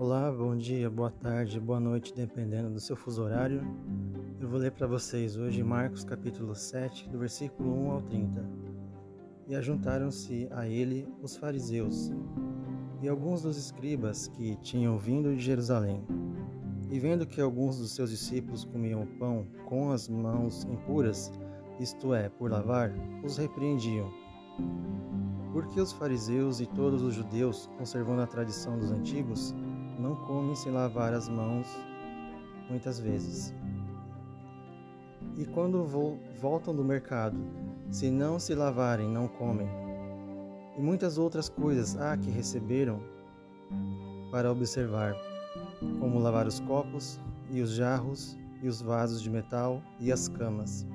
Olá, bom dia, boa tarde, boa noite, dependendo do seu fuso horário. Eu vou ler para vocês hoje Marcos capítulo 7, do versículo 1 ao 30. E ajuntaram-se a ele os fariseus e alguns dos escribas que tinham vindo de Jerusalém. E vendo que alguns dos seus discípulos comiam pão com as mãos impuras, isto é, por lavar, os repreendiam. Porque os fariseus e todos os judeus, conservando a tradição dos antigos, não comem sem lavar as mãos muitas vezes. E quando voltam do mercado, se não se lavarem, não comem. E muitas outras coisas há que receberam para observar, como lavar os copos e os jarros e os vasos de metal e as camas.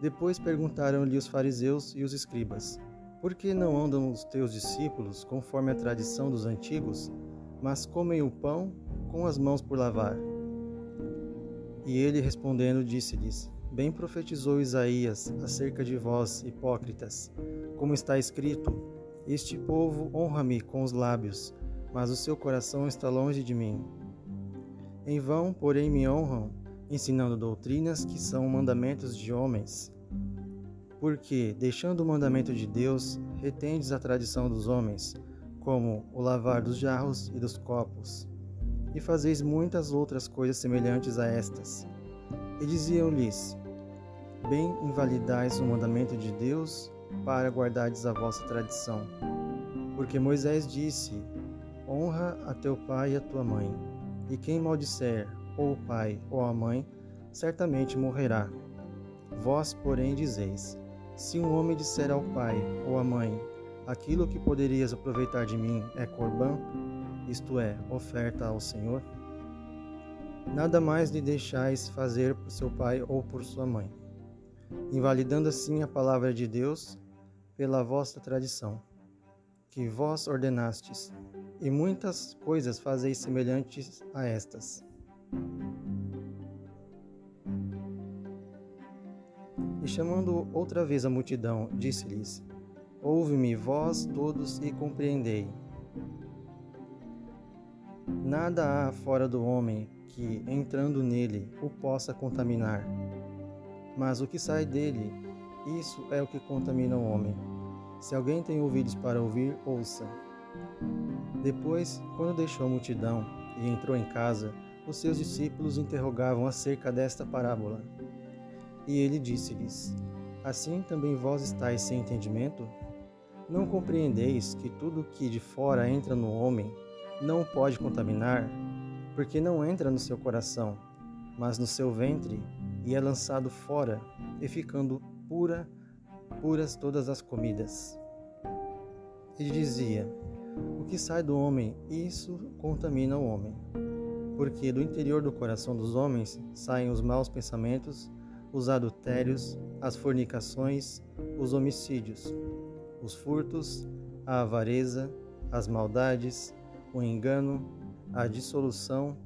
Depois perguntaram-lhe os fariseus e os escribas: Por que não andam os teus discípulos conforme a tradição dos antigos, mas comem o pão com as mãos por lavar. E ele respondendo disse-lhes: Bem profetizou Isaías acerca de vós, hipócritas, como está escrito: Este povo honra-me com os lábios, mas o seu coração está longe de mim. Em vão, porém, me honram, ensinando doutrinas que são mandamentos de homens. Porque, deixando o mandamento de Deus, retendes a tradição dos homens, como o lavar dos jarros e dos copos, e fazeis muitas outras coisas semelhantes a estas. E diziam-lhes: Bem invalidais o mandamento de Deus para guardardes a vossa tradição. Porque Moisés disse: Honra a teu pai e a tua mãe, e quem maldisser ou o pai ou a mãe, certamente morrerá. Vós, porém, dizeis: Se um homem disser ao pai ou à mãe: aquilo que poderias aproveitar de mim é corbã, isto é, oferta ao Senhor? Nada mais lhe deixais fazer por seu pai ou por sua mãe, invalidando assim a palavra de Deus pela vossa tradição, que vós ordenastes, e muitas coisas fazeis semelhantes a estas. E chamando outra vez a multidão, disse-lhes: Ouve-me, vós todos, e compreendei. Nada há fora do homem que, entrando nele, o possa contaminar. Mas o que sai dele, isso é o que contamina o homem. Se alguém tem ouvidos para ouvir, ouça. Depois, quando deixou a multidão e entrou em casa, os seus discípulos interrogavam acerca desta parábola. E ele disse-lhes: Assim também vós estáis sem entendimento? Não compreendeis que tudo que de fora entra no homem não pode contaminar, porque não entra no seu coração, mas no seu ventre, e é lançado fora, e ficando pura, puras todas as comidas. E dizia: O que sai do homem, isso contamina o homem. Porque do interior do coração dos homens saem os maus pensamentos, os adultérios, as fornicações, os homicídios os furtos, a avareza, as maldades, o engano, a dissolução,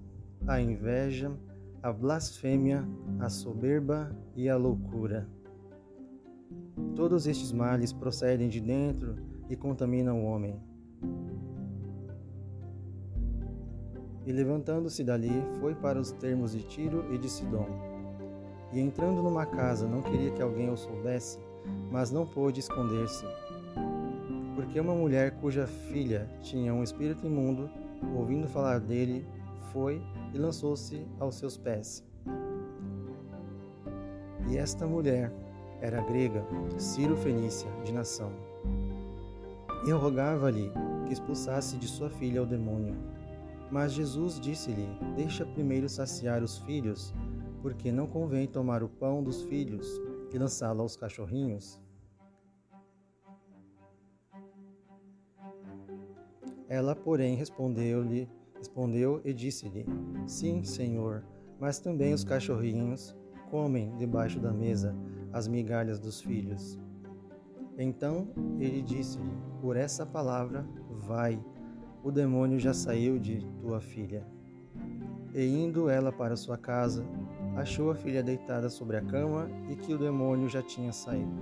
a inveja, a blasfêmia, a soberba e a loucura. Todos estes males procedem de dentro e contaminam o homem. E levantando-se dali, foi para os termos de Tiro e de Sidom. E entrando numa casa, não queria que alguém o soubesse, mas não pôde esconder-se porque uma mulher cuja filha tinha um espírito imundo, ouvindo falar dele, foi e lançou-se aos seus pés. E esta mulher era grega, Ciro Fenícia, de nação. E rogava-lhe que expulsasse de sua filha o demônio. Mas Jesus disse-lhe: Deixa primeiro saciar os filhos, porque não convém tomar o pão dos filhos e lançá-lo aos cachorrinhos. Ela, porém, respondeu-lhe, respondeu e disse-lhe: Sim, Senhor, mas também os cachorrinhos comem debaixo da mesa as migalhas dos filhos. Então ele disse-lhe: Por essa palavra, vai, o demônio já saiu de tua filha. E indo ela para sua casa, achou a filha deitada sobre a cama e que o demônio já tinha saído.